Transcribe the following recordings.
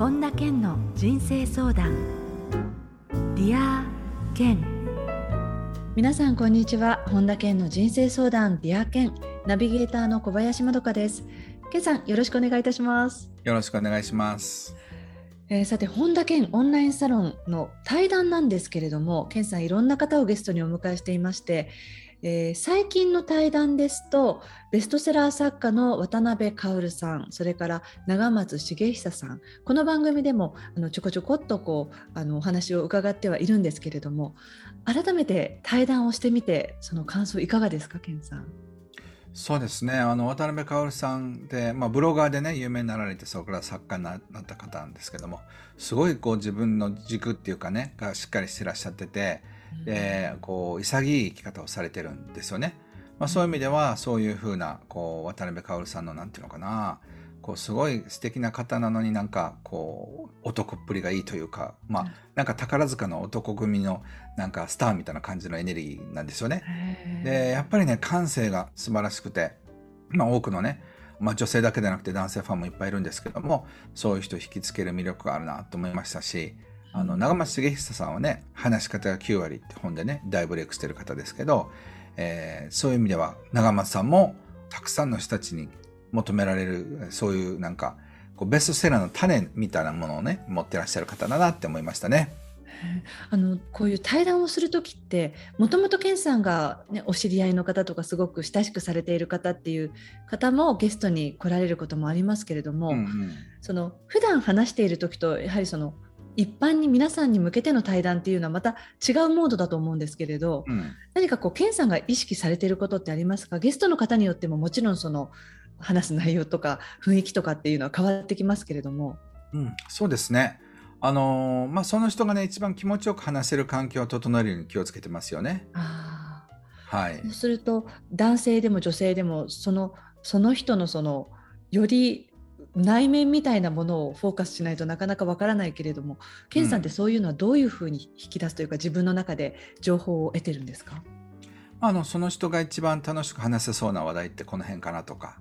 本田健の人生相談。 Dear Ken。皆さんこんにちは。本田健の人生相談。 Dear Ken。ナビゲーターの小林まどかです。健さんよろしくお願いいたします。よろしくお願いします。えー、さて本田健オンラインサロンの対談なんですけれども健さんいろんな方をゲストにお迎えしていましてえー、最近の対談ですとベストセラー作家のワタナベ薫さんそれから永松茂久さんこの番組でもあのちょこちょこっとこうあのお話を伺ってはいるんですけれども改めて対談をしてみてその感想いかがですか健さん？そうですねあの渡辺薫さんで、まあ、ブロガーでね有名になられてそこから作家になった方なんですけどもすごいこう自分の軸っていうかねがしっかりしてらっしゃってて。でこう潔い生き方をされてるんですよね。まあ、そういう意味ではそういうふうなこう渡辺薫さんのなんていうのかな。こうすごい素敵な方なのになんかこう男っぷりがいいというかまあなんか宝塚の男組のなんかスターみたいな感じのエネルギーなんですよね。でやっぱりね感性が素晴らしくて、まあ、多くのねまあ、女性だけでなくて男性ファンもいっぱいいるんですけどもそういう人を引きつける魅力があるなと思いましたしあの長松茂久さんはね話し方が9割って本でね大ブレイクしてる方ですけど、えー、そういう意味では長松さんもたくさんの人たちに求められるそういうなんかこうベストセラーの種みたいなものをね持ってらっしゃる方だなって思いましたね。あのこういう対談をする時ってもともと健さんが、ね、お知り合いの方とかすごく親しくされている方っていう方もゲストに来られることもありますけれども、うんうん、その普段話している時とやはりその一般に皆さんに向けての対談っていうのはまた違うモードだと思うんですけれど、うん、何かこう健さんが意識されていることってありますか？ゲストの方によってももちろんその話す内容とか雰囲気とかっていうのは変わってきますけれども。うん、そうですね。あのー、まあ、その人がね一番気持ちよく話せる環境を整えるように気をつけてますよね。あ。はい、そうすると男性でも女性でもそのその人のそのより内面みたいなものをフォーカスしないとなかなかわからないけれども健さんってそういうのはどういうふうに引き出すというか、自分の中で情報を得てるんですか？あのその人が一番楽しく話せそうな話題ってこの辺かなとか。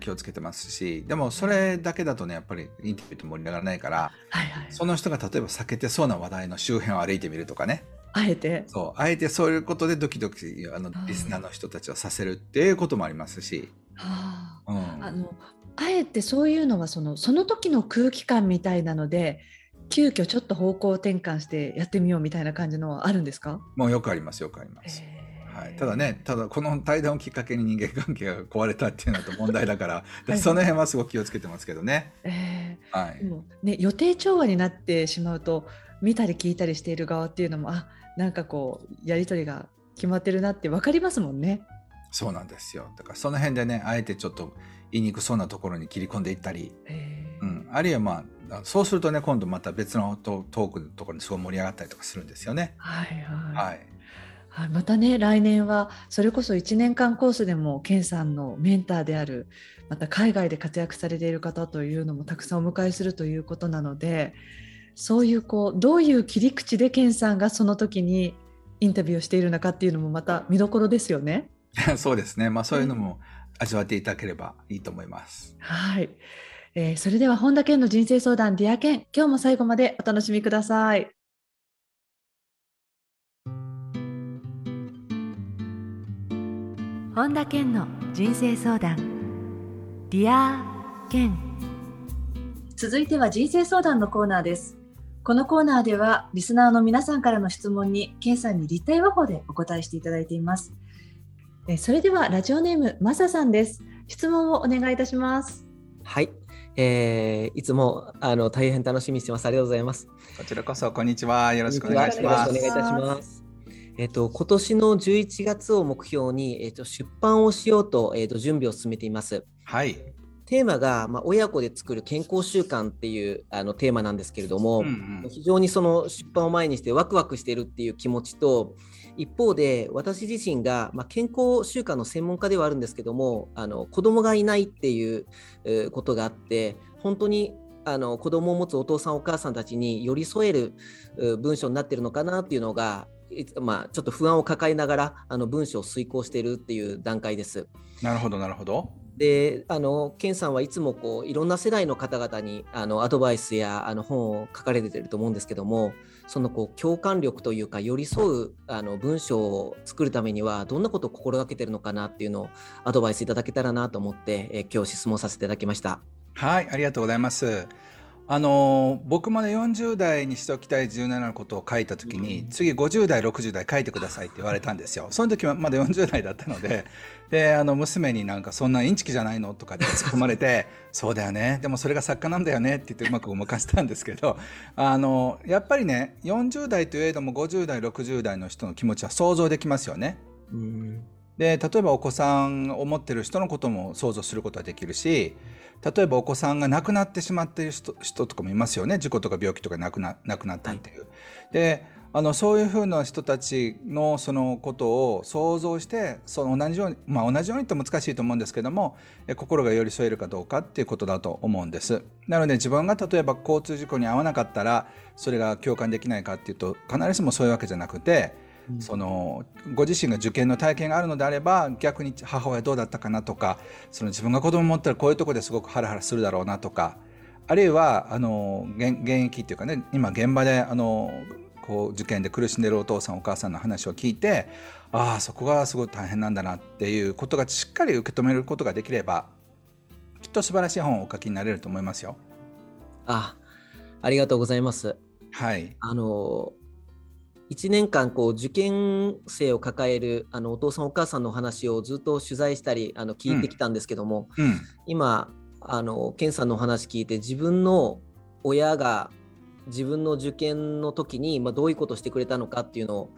気をつけてますしでもそれだけだとねやっぱりインタビューって盛り上がらないから、はいはい、その人が例えば避けてそうな話題の周辺を歩いてみるとかね。あえて？そうあえてそういうことでドキドキあのリスナーの人たちをさせるっていうこともありますし。はあ、うん、あのあえてそういうのはそのその時の空気感みたいなので急遽ちょっと方向転換してやってみようみたいな感じのはあるんですか？もうよくありますよくあります。はい、ただねただこの対談をきっかけに人間関係が壊れたっていうのと問題だから はい、その辺はすごく気をつけてますけどね。えー、はい、ね予定調和になってしまうと見たり聞いたりしている側っていうのもあなんかこうやり取りが決まってるなって分かりますもんね。そうなんですよ。だからその辺でねあえてちょっと言いにくそうなところに切り込んでいったり、うん、あるいはまあそうするとね今度また別のトークのところにすごい盛り上がったりとかするんですよね。はいはい、はい。はい、またね来年はそれこそ1年間コースでも健さんのメンターであるまた海外で活躍されている方というのもたくさんお迎えするということなのでそういうこうどういう切り口で健さんがその時にインタビューをしているのかっていうのもまた見どころですよね。そうですね、まあ、そういうのも味わっていただければいいと思います。はい、えー、それでは本田健の人生相談 Dear Ken 今日も最後までお楽しみください。本田健の人生相談 Dear Ken 続いては人生相談のコーナーです。このコーナーではリスナーの皆さんからの質問に健さんに立体話法でお答えしていただいています。えそれではラジオネームマサさんです。質問をお願いいたします。はい、えー、いつもあの大変楽しみにしてます。ありがとうございます。こちらこそこんにちは。よろしくお願いします。お願いいたします。えっ、と今年の11月を目標にえっ、と出版をしようとえっ、と準備を進めています。はいテーマが、まあ、親子で作る健康習慣っていうあのテーマなんですけれども、うんうん、非常にその出版を前にしてワクワクしているっていう気持ちと一方で私自身が、まあ、健康習慣の専門家ではあるんですけどもあの子供がいないっていうことがあって本当にあの子供を持つお父さんお母さんたちに寄り添える文章になってるのかなっていうのがまあ、ちょっと不安を抱えながらあの文章を遂行しているっていう段階です。なるほどなるほど。であのケンさんはいつもこういろんな世代の方々にあのアドバイスやあの本を書かれてると思うんですけどもそのこう共感力というか寄り添うあの文章を作るためにはどんなことを心がけてるのかなっていうのをアドバイスいただけたらなと思って、え今日質問させていただきました。はいありがとうございます。あの僕まで40代にしておきたい17のことを書いた時に、うん、次50代60代書いてくださいって言われたんですよ。その時はまだ40代だったので であの娘になんかそんなインチキじゃないのとかで突っ込まれてそうだよね。でもそれが作家なんだよねって言ってうまくごまかしたんですけどあのやっぱりね40代といえども50代60代の人の気持ちは想像できますよね。うん。で例えばお子さんを持ってる人のことも想像することはできるし例えばお子さんが亡くなってしまっている人とかもいますよね事故とか病気とか亡くな亡くなったっていう。はい、であのそういうふうな人たちのそのことを想像してその同じように、まあ、同じようにって難しいと思うんですけども心が寄り添えるかどうかっていうことだと思うんです。なので自分が例えば交通事故に遭わなかったらそれが共感できないかっていうと必ずしもそういうわけじゃなくてそのご自身が受験の体験があるのであれば逆に母親どうだったかなとかその自分が子供持ったらこういうとこですごくハラハラするだろうなとかあるいはあの現役っていうかね今現場であのこう受験で苦しんでるお父さんお母さんの話を聞いてああそこがすごい大変なんだなっていうことがしっかり受け止めることができればきっと素晴らしい本をお書きになれると思いますよ。あありがとうございます。はい。あの1年間こう受験生を抱えるあのお父さんお母さんの話をずっと取材したりあの聞いてきたんですけども、うん。うん、今あの健さんのお話聞いて自分の親が自分の受験の時に、まあ、どういうことをしてくれたのかっていうのを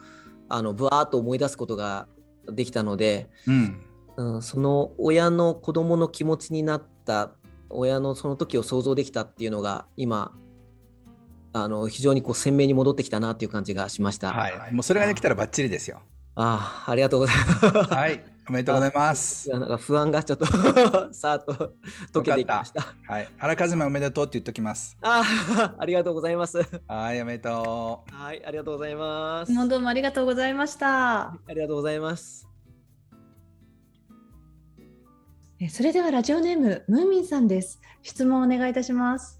あのぶわーっと思い出すことができたので、うん、うん、その親の子供の気持ちになった親のその時を想像できたっていうのが今あの非常にこう鮮明に戻ってきたなという感じがしました。はい、もうそれができたらばっちりですよ。ああ、ありがとうございます。はい、おめでとうございます。なんか不安がちょっと さっと解けていきました。はい、原和馬おめでとうって言っときます。ああ、ありがとうございます。はい、おめでとう。はい、ありがとうございます。もうどうもありがとうございました。ありがとうございます。それではラジオネームムーミンさんです。質問お願いいたします。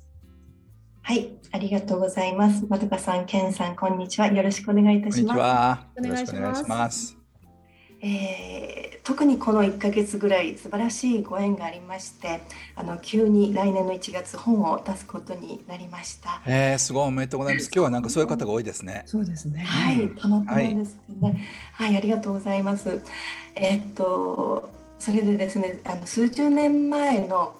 はい、ありがとうございます。まどかさん、けんさん、こんにちは。よろしくお願いいたします。お願いします。えー、特にこの1か月ぐらい素晴らしいご縁がありましてあの急に来年の1月本を出すことになりました。えー、すごいおめでとうございます。今日はなんかそういう方が多いですね。そうですね。はい、たまたまですね、はい。はい、ありがとうございます。えー、っとそれでですねあの数十年前の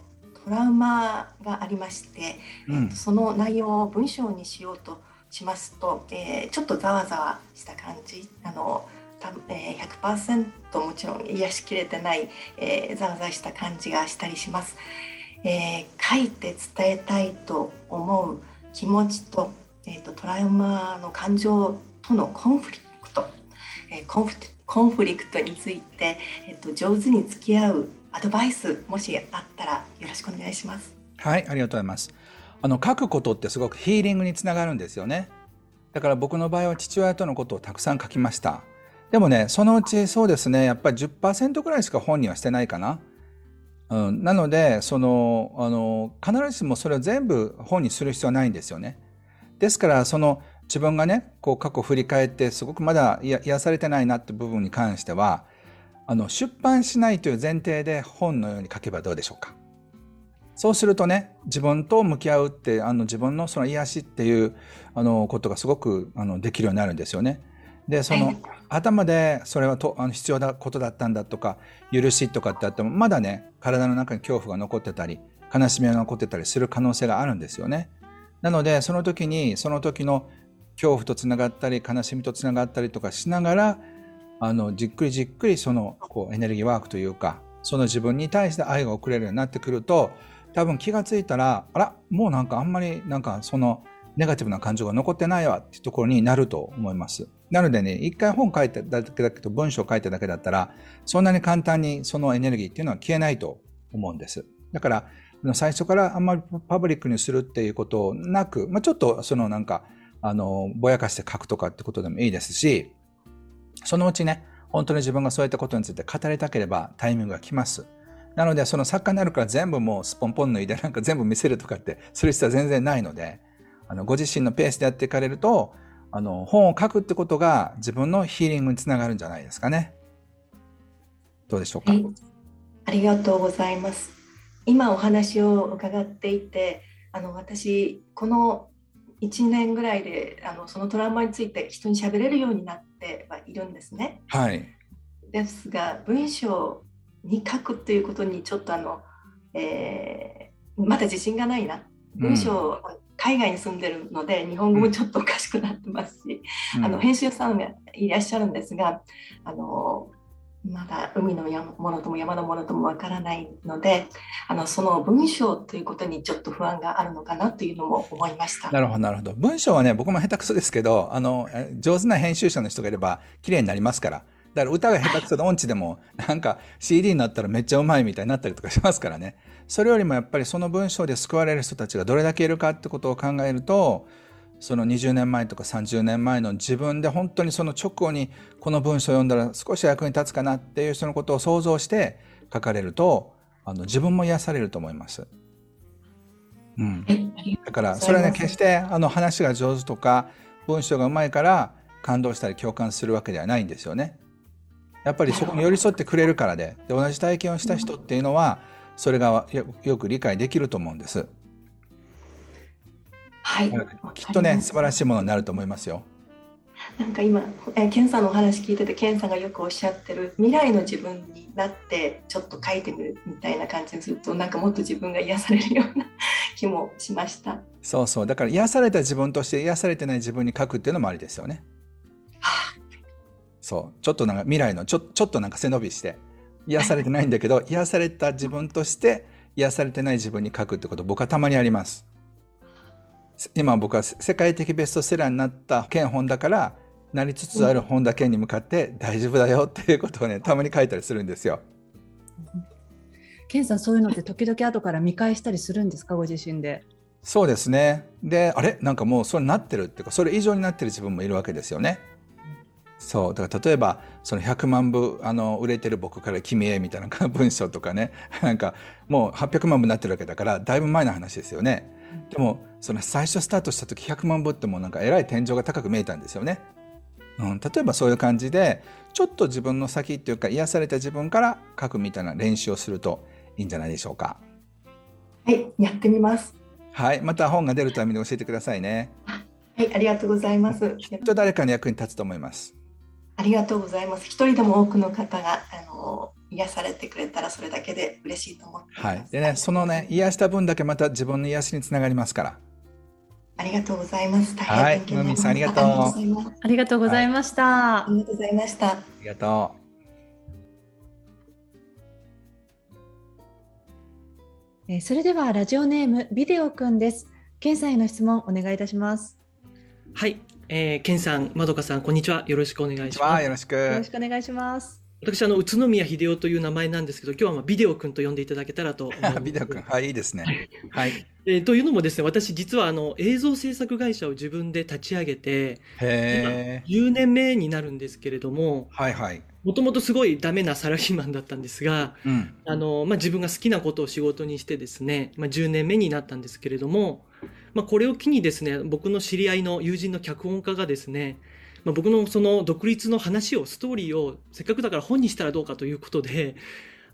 トラウマがありまして、うん、えっと、その内容を文章にしようとしますと、えー、ちょっとざわざわした感じあのた、えー、100%もちろん癒しきれてない、えー、ざわざわした感じがしたりします。えー、書いて伝えたいと思う気持ちと,、えーと、トラウマの感情とのコンフリクト、えー、コンフコンフリクトについて、えーと上手に付き合うアドバイスもしあったらよろしくお願いします。はい、ありがとうございます。あの書くことってすごくヒーリングにつながるんですよね。だから僕の場合は父親とのことをたくさん書きました。でもね、そのうちそうですね、やっぱり10%ぐらいしか本にはしてないかな。うん、なので、その、あの、必ずしもそれを全部本にする必要はないんですよね。ですから、その自分がね、こう過去を振り返ってすごくまだ癒されてないなって部分に関しては、あの出版しないという前提で本のように書けばどうでしょうか？そうするとね自分と向き合うってあの自分のその癒しっていうあのことがすごくあのできるようになるんですよね。でその頭でそれはとあの必要なことだったんだとか許しとかってあってもまだね体の中に恐怖が残ってたり悲しみが残ってたりする可能性があるんですよね。なのでその時にその時の恐怖とつながったり悲しみとつながったりとかしながらあのじっくりじっくりそのこうエネルギーワークというかその自分に対して愛が送れるようになってくると多分気がついたらあらもうなんかあんまりなんかそのネガティブな感情が残ってないわっていうところになると思います。なのでね、一回本書いただけだけど文章書いただけだったら、そんなに簡単にそのエネルギーっていうのは消えないと思うんです。だから、最初からあんまりパブリックにするっていうことなく、まあ、ちょっとそのなんか、あの、ぼやかして書くとかってことでもいいですし、そのうちね、本当に自分がそういったことについて語りたければタイミングが来ます。なので、その作家になるから全部もうスポンポン脱いでなんか全部見せるとかってする必要は全然ないので、あの、ご自身のペースでやっていかれると、あの、本を書くってことが自分のヒーリングにつながるんじゃないですかね。どうでしょうか？ありがとうございます。今お話を伺っていて、あの、私、この1年ぐらいであのそのトラウマについて人に喋れるようになってはいるんですね。はい、ですが文章に書くということにちょっとあの、えー、まだ自信がないな。文章、うん、海外に住んでるので日本語もちょっとおかしくなってますし、うん、あの編集さんがいらっしゃるんですがあのまだ海のものとも山のものともわからないのであのその文章ということにちょっと不安があるのかなというのも思いました。なるほどなるほど。文章はね僕も下手くそですけどあの上手な編集者の人がいれば綺麗になりますから。だから歌が下手くそで音痴でもなんか CD になったらめっちゃうまいみたいになったりとかしますからね。それよりもやっぱりその文章で救われる人たちがどれだけいるかってことを考えるとその20年前とか30年前の自分で本当にその直後にこの文章を読んだら少し役に立つかなっていう人のことを想像して書かれるとあの自分も癒されると思います。うん、だからそれはね決してあの話が上手とか文章がうまいから感動したり共感するわけではないんですよね。やっぱりそこに寄り添ってくれるからでで同じ体験をした人っていうのはそれがよく理解できると思うんです。はい、きっとね素晴らしいものになると思いますよ。なんか今、えー、ケンさんのお話聞いててケンさんがよくおっしゃってる未来の自分になってちょっと書いてみるみたいな感じにするとなんかもっと自分が癒されるような気もしましたそうそうだから癒された自分として癒されてない自分に書くっていうのもありですよね。はあ、そうちょっとなんか未来のちょちょっとなんか背伸びして癒されてないんだけど 癒された自分として癒されてない自分に書くってこと僕はたまにあります。今僕は世界的ベストセラーになった剣本だからなりつつある本田健に向かって大丈夫だよっていうことをねたまに書いたりするんですよ。健さんそういうのって時々後から見返したりするんですか？ご自身で。そうですね。であれ？なんかもうそれなってるっていうかそれ以上になってる自分もいるわけですよね。そうだから例えばその100万部あの売れてる僕から君へみたいな 文章とかねなんかもう800万部になってるわけだからだいぶ前の話ですよね。でもその最初スタートした時100万部ってもなんかえらい天井が高く見えたんですよね。うん、例えばそういう感じでちょっと自分の先っていうか癒された自分から書くみたいな練習をするといいんじゃないでしょうか。はいやってみます。はいまた本が出るために教えてくださいね。はいありがとうございます。きっと誰かの役に立つと思います。ありがとうございます。一人でも多くの方があの癒されてくれたらそれだけで嬉しいと思ってはい。でね、そのね、癒した分だけまた自分の癒しにつながりますから。ありがとうございます。はい、ムーミンさんありがとう。ありがとうございました。ありがとうございました。ありがとう。えそれではラジオネームビデオくんです。ケンさんへの質問お願いいたします。はい、えー、ケンさん、まどかさん、こんにちは。よろしくお願いします。よろしく。よろしくお願いします。私あの宇都宮秀夫という名前なんですけど今日はまあビデオ君と呼んでいただけたらと思いますビデオ君はいいいですね。はい、えー、というのもですね私実はあの映像制作会社を自分で立ち上げて今10年目になるんですけれどもはいはい。もともとすごいダメなサラリーマンだったんですが、うん、あのまあ、自分が好きなことを仕事にしてですね、まあ、10年目になったんですけれども、まあ、これを機にですね僕の知り合いの友人の脚本家がですねまあ、僕のその独立の話をストーリーをせっかくだから本にしたらどうかということで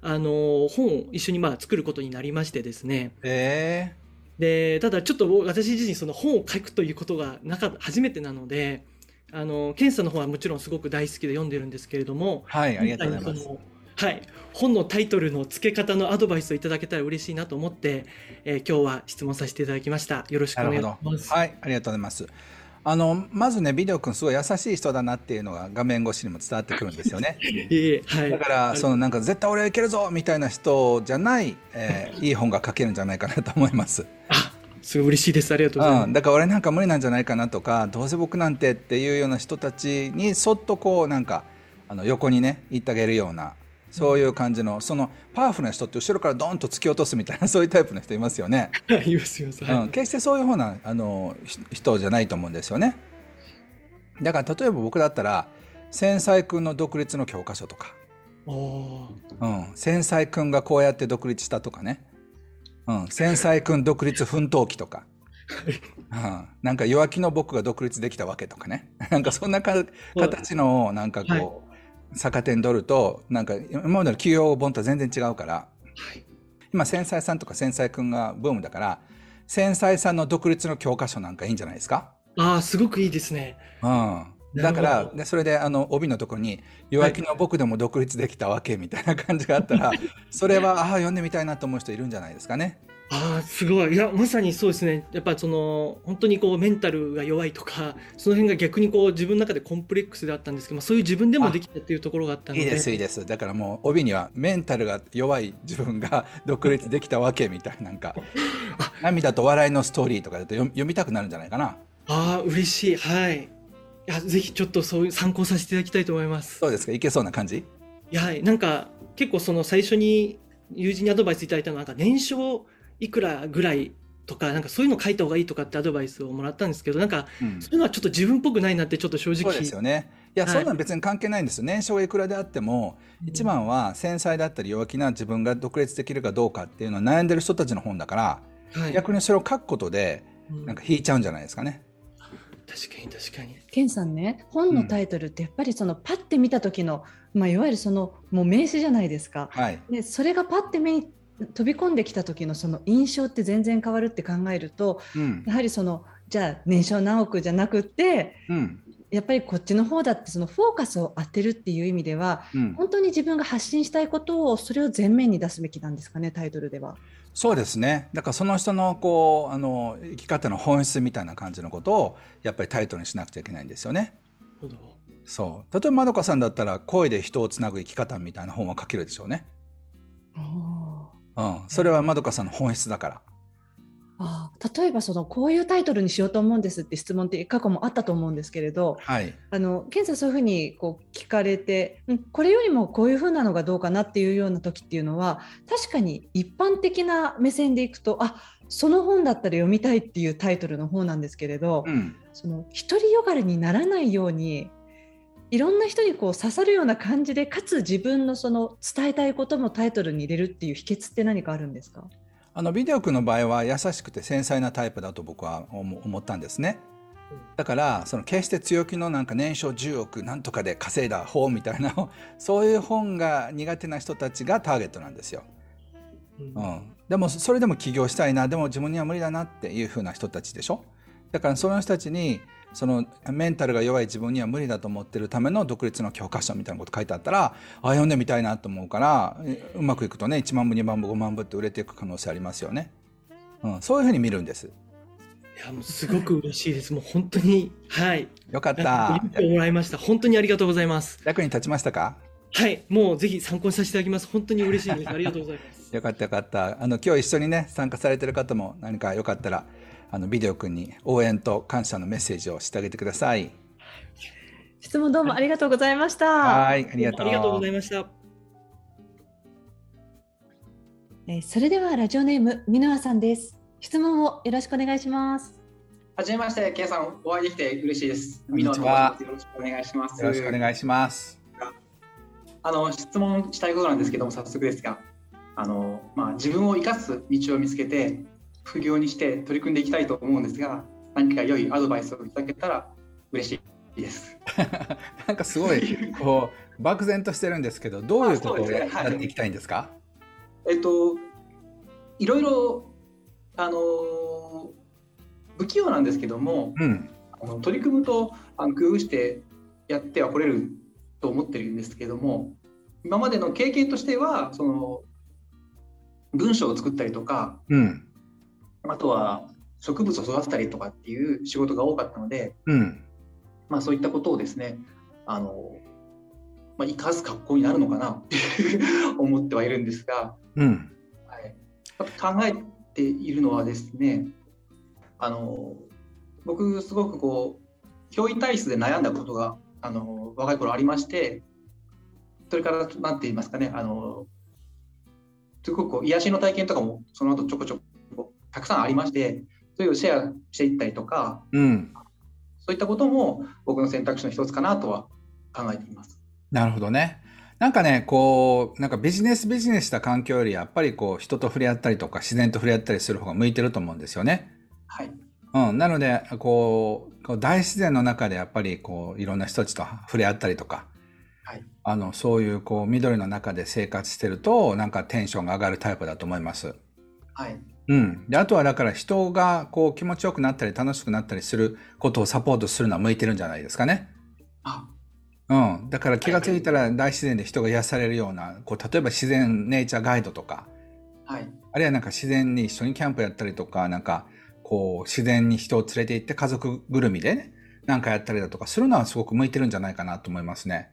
あの本を一緒にまあ作ることになりましてですね。えー、でただちょっと私自身その本を書くということがなか初めてなのであの検査の方はもちろんすごく大好きで読んでるんですけれどもはいありがとうございます。はい、本のタイトルの付け方のアドバイスをいただけたら嬉しいなと思って、えー、今日は質問させていただきました。よろしくお願いします。はい、ありがとうございます。あのまずねビデオ君すごい優しい人だなっていうのが画面越しにも伝わってくるんですよね。はい、だからそのなんか絶対俺はいけるぞみたいな人じゃない、えー、いい本が書けるんじゃないかなと思います。あすごい嬉しいです。ありがとうございます、うん、だから俺なんか無理なんじゃないかなとかどうせ僕なんてっていうような人たちにそっとこうなんかあの横にね行ってあげるようなそういう感じのそのパワフルな人って後ろからドンと突き落とすみたいな そういうタイプの人いますよね。いますいます、うん、決してそういうふうなあの人じゃないと思うんですよね。だから例えば僕だったら繊細君の独立の教科書とかうん、繊細くんがこうやって独立したとかね。うん、繊細くん独立奮闘記とか。うん、なんか弱気の僕が独立できたわけとかね。なんかそんなか形の、なんかこう、はい、逆転取ると、なんか今までの企業本とは全然違うから、はい、今繊細さんとか繊細くんがブームだから、繊細さんの独立の教科書なんかいいんじゃないですか？ああ、すごくいいですね。うん。だから、でそれであの帯のところに「弱気の僕でも独立できたわけ」みたいな感じがあったら、それはああ読んでみたいなと思う人いるんじゃないですかね。ああすごい。いやまさにそうですね。やっぱその本当にこうメンタルが弱いとかその辺が逆にこう自分の中でコンプレックスであったんですけど、まあ、そういう自分でもできたっていうところがあったので。いいですいいです。だからもう帯にはメンタルが弱い自分が 独立できたわけみたいななんか。涙と笑いのストーリーとかだと読みたくなるんじゃないかな。ああ嬉しい。はい。いやぜひちょっとそういう参考させていただきたいと思います。そうですか？いけそうな感じ？いやなんか結構その最初に友人にアドバイスいただいたのはなんか年少いくらぐらいとかなんかそういうの書いた方がいいとかってアドバイスをもらったんですけどなんか、そういうのはちょっと自分っぽくないなってちょっと正直そうですよね。いや、はい、そんなの別に関係ないんですよ年少がいくらであっても、一番は繊細だったり弱気な自分が独立できるかどうかっていうのは悩んでる人たちの本だから、はい、逆にそれを書くことでなんか引いちゃうんじゃないですかね。確かに確かに。ケンさんね本のタイトルってやっぱりそのパッて見た時の、まあ、いわゆるそのもう名詞じゃないですか。はい、でそれがパッて目に飛び込んできた時のその印象って全然変わるって考えると、うん、やはりそのじゃあ年少何億じゃなくって、うん、やっぱりこっちの方だってそのフォーカスを当てるっていう意味では、うん、本当に自分が発信したいことをそれを前面に出すべきなんですかねタイトルでは。そうですね。だからその人のこうあの生き方の本質みたいな感じのことをやっぱりタイトルにしなくちゃいけないんですよね。そう。例えばまどかさんだったら声で人をつなぐ生き方みたいな本は書けるでしょうね。うん、それはまどかさんの本質だから。あ例えばそのこういうタイトルにしようと思うんですって質問って過去もあったと思うんですけれど、はい、あの健さんそういうふうにこう聞かれて、うん、これよりもこういうふうなのがどうかなっていうような時っていうのは確かに一般的な目線でいくとあその本だったら読みたいっていうタイトルの方なんですけれど、うん、その独りよがりにならないようにいろんな人にこう刺さるような感じでかつ自分のその伝えたいこともタイトルに入れるっていう秘訣って何かあるんですか？あのビデオ君の場合は優しくて繊細なタイプだと僕は思ったんですね。だからその決して強気のなんか年商10億なんとかで稼いだ本みたいな そういう本が苦手な人たちがターゲットなんですよ。うん、でもそれでも起業したいなでも自分には無理だなっていうふうな人たちでしょ？だからその人たちにそのメンタルが弱い自分には無理だと思ってるための独立の教科書みたいなこと書いてあったらあ読んでみたいなと思うからうまくいくとね1万部2万部5万部って売れていく可能性ありますよね、うん、そういうふうに見るんです。いやもうすごく嬉しいです。もう本当にはい。よかった。もらいました。本当にありがとうございます。役に立ちましたか？はい。もうぜひ参考にさせていただきます。本当に嬉しいです。ありがとうございます。よかったよかった。あの今日一緒にね参加されてる方も何かよかったらあのビデオ君に応援と感謝のメッセージをしてあげてください。質問どうもありがとうございました。はい、ありがとう。ありがとうございました。えそれではラジオネーム箕輪さんです。質問をよろしくお願いします。はじめまして、ケイさんお会いできて嬉しいです。箕輪は。よろしくお願いします。よろしくお願いします。あの質問したいことなんですけども早速ですが、あのまあ自分を生かす道を見つけて副業にして取り組んでいきたいと思うんですが何か良いアドバイスをいただけたら嬉しいです。なんかすごいこう漠然としてるんですけどどういうことをや,、っていきたいんですか、えっといろいろあの不器用なんですけども、うん、あの取り組むとあの工夫してやってはこれると思ってるんですけども今までの経験としてはその文章を作ったりとか、うん、あとは植物を育てたりとかっていう仕事が多かったので、うん、まあ、そういったことをですねあの、まあ、生かす格好になるのかなって 思ってはいるんですが、うん、はい、考えているのはですねあの僕すごくこう教員体質で悩んだことがあの若い頃ありましてそれから何て言いますかねあのすごくこう癒しの体験とかもその後ちょこちょこたくさんありましてそれをシェアしていったりとか、うん、そういったことも僕の選択肢の一つかなとは考えています。なるほどね。なんかね、こう、なんかビジネスビジネスした環境より、やっぱりこう、人と触れ合ったりとか、自然と触れ合ったりする方が向いてると思うんですよね。はい。うん。なので、こう、こう大自然の中でやっぱりこう、いろんな人たちと触れ合ったりとか、はい。あの、そういうこう、緑の中で生活してると、なんかテンションが上がるタイプだと思います。はい。うん。で、あとはだから人がこう気持ちよくなったり楽しくなったりすることをサポートするのは向いてるんじゃないですかね。あ、うん。だから気がついたら大自然で人が癒されるような、こう、例えば自然ネイチャーガイドとか、はい。あるいはなんか自然に一緒にキャンプやったりとか、なんか、こう、自然に人を連れて行って家族ぐるみでね、なんかやったりだとかするのはすごく向いてるんじゃないかなと思いますね。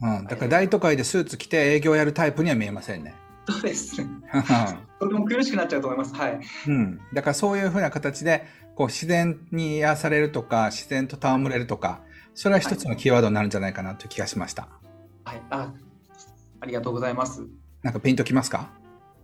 うん。だから大都会でスーツ着て営業やるタイプには見えませんね。そうですね。とても苦しくなっちゃうと思います。はい。うん。だからそういうふうな形で、こう自然に癒されるとか、自然と戯れるとか、それは一つのキーワードになるんじゃないかなという気がしました。はい、あ、ありがとうございます。なんかピンときますか？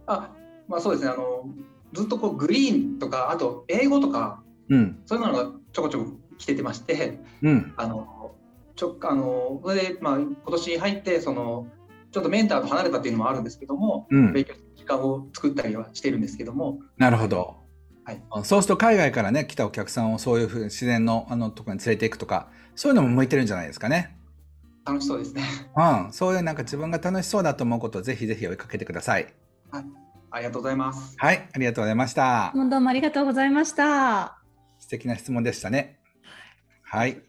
あ、まあそうですね。あのずっとこうグリーンとかあと英語とか、うん、そういうのがちょこちょこ来ててまして、うん、あのちょあのそれでまあ今年入ってそのちょっとメンターと離れたっていうのもあるんですけども、うん、勉強する時間を作ったりはしてるんですけども。なるほど。はい、そうすると海外からね来たお客さんをそういうふうに自然のあのところに連れていくとかそういうのも向いてるんじゃないですかね。楽しそうですね。うん、そういうなんか自分が楽しそうだと思うことをぜひぜひ追いかけてください。はい、ありがとうございます。はい、ありがとうございました。どうもありがとうございました。素敵な質問でしたね。はい。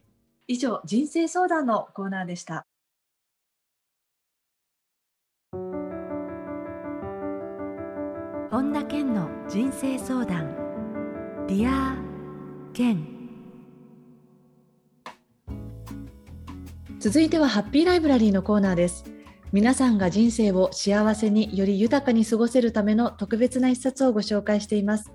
以上、人生相談のコーナーでした。本田健の人生相談。 Dear Ken。続いてはハッピーライブラリーのコーナーです。皆さんが人生を幸せにより豊かに過ごせるための特別な一冊をご紹介しています。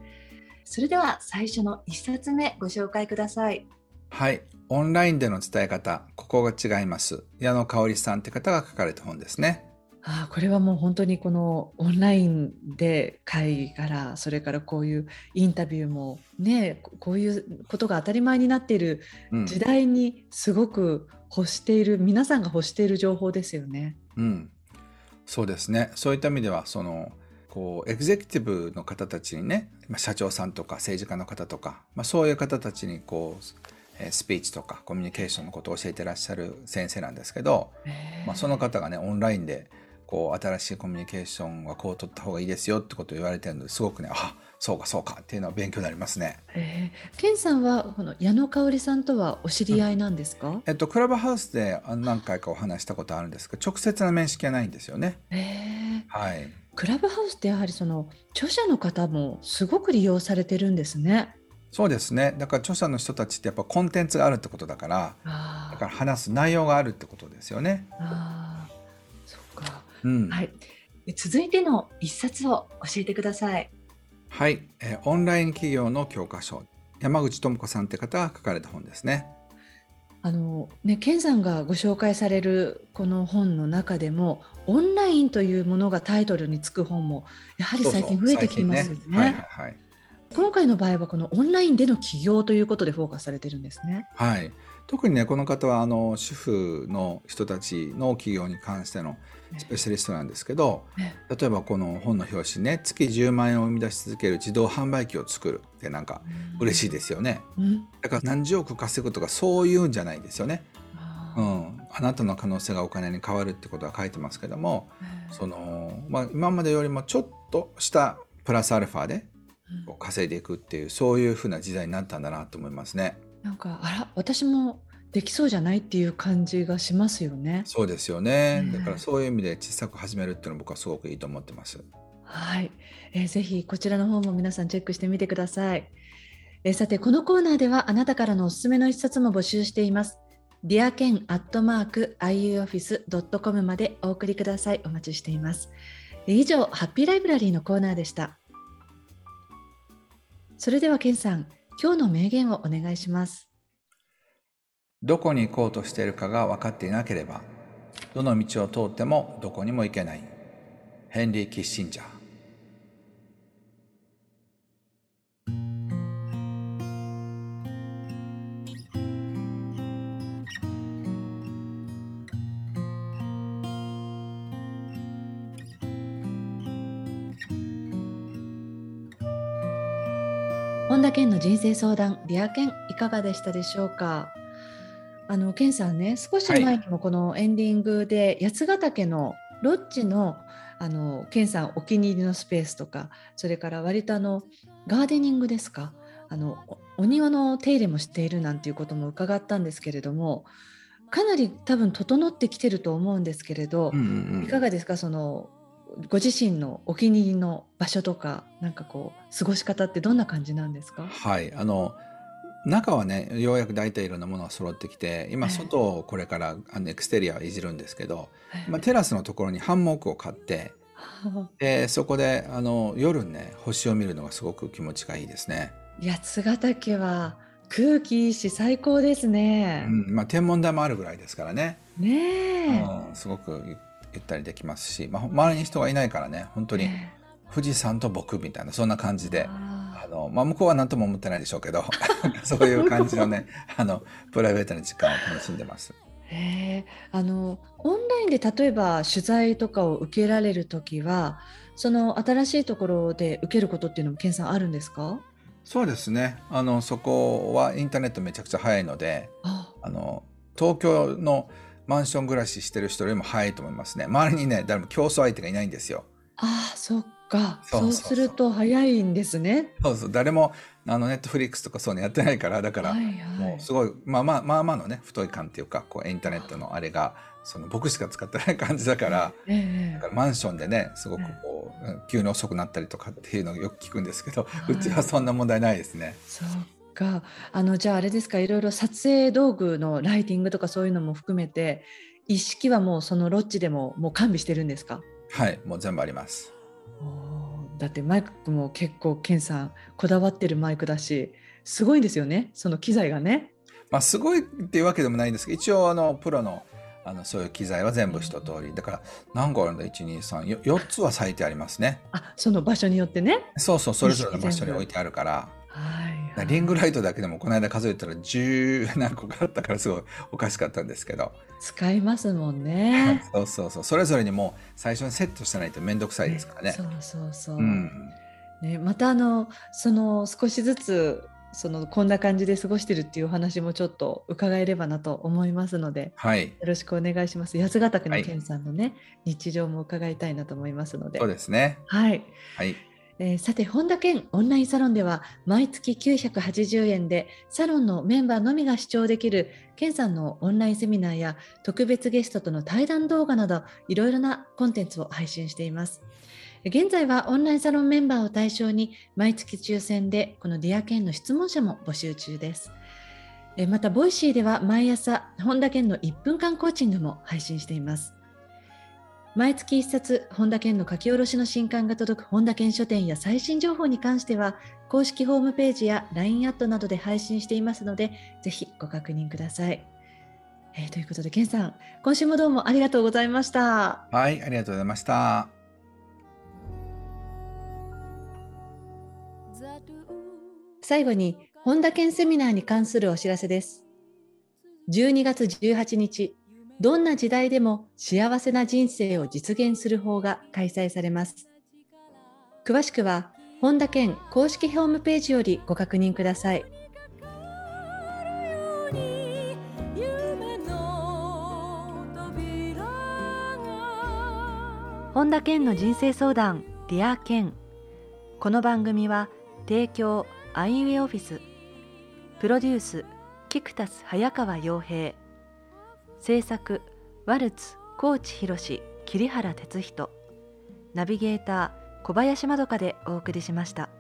それでは最初の一冊目ご紹介ください。はい。オンラインでの伝え方ここが違います。矢野香織さんって方が書かれた本ですねあこれはもう本当にこのオンラインで会議からそれからこういうインタビューもねこういうことが当たり前になっている時代にすごく欲している、うん、皆さんが欲している情報ですよね。うん、そうですね。そういった意味ではそのこうエグゼクティブの方たちにね社長さんとか政治家の方とか、まあ、そういう方たちにこうスピーチとかコミュニケーションのことを教えてらっしゃる先生なんですけど、まあ、その方がねオンラインでこう新しいコミュニケーションはこう取った方がいいですよってことを言われてるのですごくねあそうかそうかっていうのは勉強になりますね。えー、ケンさんはこの矢野香織さんとはお知り合いなんですか？うん、えっとクラブハウスで何回かお話したことあるんですが直接の面識はないんですよね。えー、はい。クラブハウスってやはりその著者の方もすごく利用されてるんですね。そうですね。だから著者の人たちってやっぱコンテンツがあるってことだから、だから話す内容があるってことですよね。ああ、そっか。うん、はい。続いての一冊を教えてください。はい、えー、オンライン企業の教科書山口智子さんって方が書かれた本ですね。あのね、ケンさんがご紹介されるこの本の中でもオンラインというものがタイトルにつく本もやはり最近増えてきてますよね。ねはいはい、今回の場合はこのオンラインでの起業ということでフォーカスされてるんですね。はい、特にねこの方はあの主婦の人たちの企業に関してのスペシャリストなんですけど、例えばこの本の表紙ね月10万円を生み出し続ける自動販売機を作るってなんか嬉しいですよね、うん、だから何十億稼ぐとかそういうんじゃないですよね、うん、あなたの可能性がお金に変わるってことは書いてますけども、そのまあ、今までよりもちょっとしたプラスアルファで稼いでいくっていうそういうふうな時代になったんだなと思いますね。なんかあら私もできそうじゃないっていう感じがしますよね。そうですよね。だからそういう意味で小さく始めるっていうのは僕はすごくいいと思ってます。はい、えー、ぜひこちらの方も皆さんチェックしてみてください。えー、さてこのコーナーではあなたからのおすすめの一冊も募集しています。ディアケンアットマーク iuoffice.com までお送りください。お待ちしています。以上、ハッピーライブラリーのコーナーでした。それではケンさん、今日の名言をお願いします。どこに行こうとしているかが分かっていなければ、どの道を通ってもどこにも行けない。ヘンリー・キッシンジャー。本田健の人生相談ビア健いかがでしたでしょうか？あの健さんね少し前にもこのエンディングで、八ヶ岳のロッジのあの健さんお気に入りのスペースとかそれから割とあのガーデニングですか？あのお庭の手入れもしているなんていうことも伺ったんですけれどもかなり多分整ってきてると思うんですけれど、うんうんうん、いかがですか？そのご自身のお気に入りの場所とかなんかこう過ごし方ってどんな感じなんですか？はい。あの中はねようやく大体いろんなものが揃ってきて今外をこれからあのエクステリアいじるんですけど、まあ、テラスのところにハンモックを買って でそこであの夜ね星を見るのがすごく気持ちがいいですね。八ヶ岳は空気いいし最高ですね。うん、まあ天文台もあるぐらいですからね。ねうん、すごくゆったりできますし、まあ、周りに人がいないからね本当に富士山と僕みたいなそんな感じで。あのまあ、向こうは何とも思ってないでしょうけど そういう感じのねあのプライベートな時間を楽しんでます。へあのオンラインで例えば取材とかを受けられる時はその新しいところで受けることっていうのも健さんあるんですか？そうですね。あのそこはインターネットめちゃくちゃ早いのであ。の東京のマンション暮らししてる人よりも早いと思いますね。周りにね誰も競争相手がいないんですよ。ああそっかそうすると早いんですね。そうそう。誰もあのネットフリックスとかそういうのやってないからだから、もうすごいまあまあまあまあのね太い感っていうかこうインターネットのあれがその僕しか使ってない感じだから,、だからマンションでねすごくこう、急に遅くなったりとかっていうのをよく聞くんですけど、うちはそんな問題ないですね。そうか。あのじゃああれですかいろいろ撮影道具のライティングとかそういうのも含めて意識はもうそのロッジでももう完備してるんですか？はいもう全部ありますだってマイクも結構ケンさんこだわってるマイクだしすごいんですよね。その機材がね。まあ、すごいっていうわけでもないんですけど一応あのプロのあのそういう機材は全部一通り。だから何個あるんだ？1234つは咲いてありますね。あその場所によってね。そうそうそれぞれの場所に置いてあるから。はい、リングライトだけでもこの間数えたら10何個かあったからすごいおかしかったんですけど使いますもんね そうそうそうそれぞれにも最初にセットしないと面倒くさいですからね、そうそうそう、うん、ね、またあのその少しずつそのこんな感じで過ごしてるっていうお話もちょっと伺えればなと思いますので、はい、よろしくお願いします。八ヶ岳の健さんのね、はい、日常も伺いたいなと思いますので。そうですね。はい。はい。えー、さて本田健オンラインサロンでは毎月980円でサロンのメンバーのみが視聴できる健さんのオンラインセミナーや特別ゲストとの対談動画などいろいろなコンテンツを配信しています。現在はオンラインサロンメンバーを対象に毎月抽選でこの Dear Ken の質問者も募集中です。また、 Voicy では毎朝本田健の1分間コーチングも配信しています。毎月1冊、本田健の書き下ろしの新刊が届く本田健書店や最新情報に関しては、公式ホームページや LINE アットなどで配信していますので、ぜひご確認ください。えー、ということで、健さん、今週もどうもありがとうございました。はい、ありがとうございました。最後に、本田健セミナーに関するお知らせです。12月18日、どんな時代でも幸せな人生を実現する方法が開催されます。詳しくは、本田健公式ホームページよりご確認ください。本田健の人生相談 Dear Ken この番組は提供アイウェイオフィスプロデュースキクタス早川洋平制作ワルツ高知博桐原哲人ナビゲーター小林まどかでお送りしました。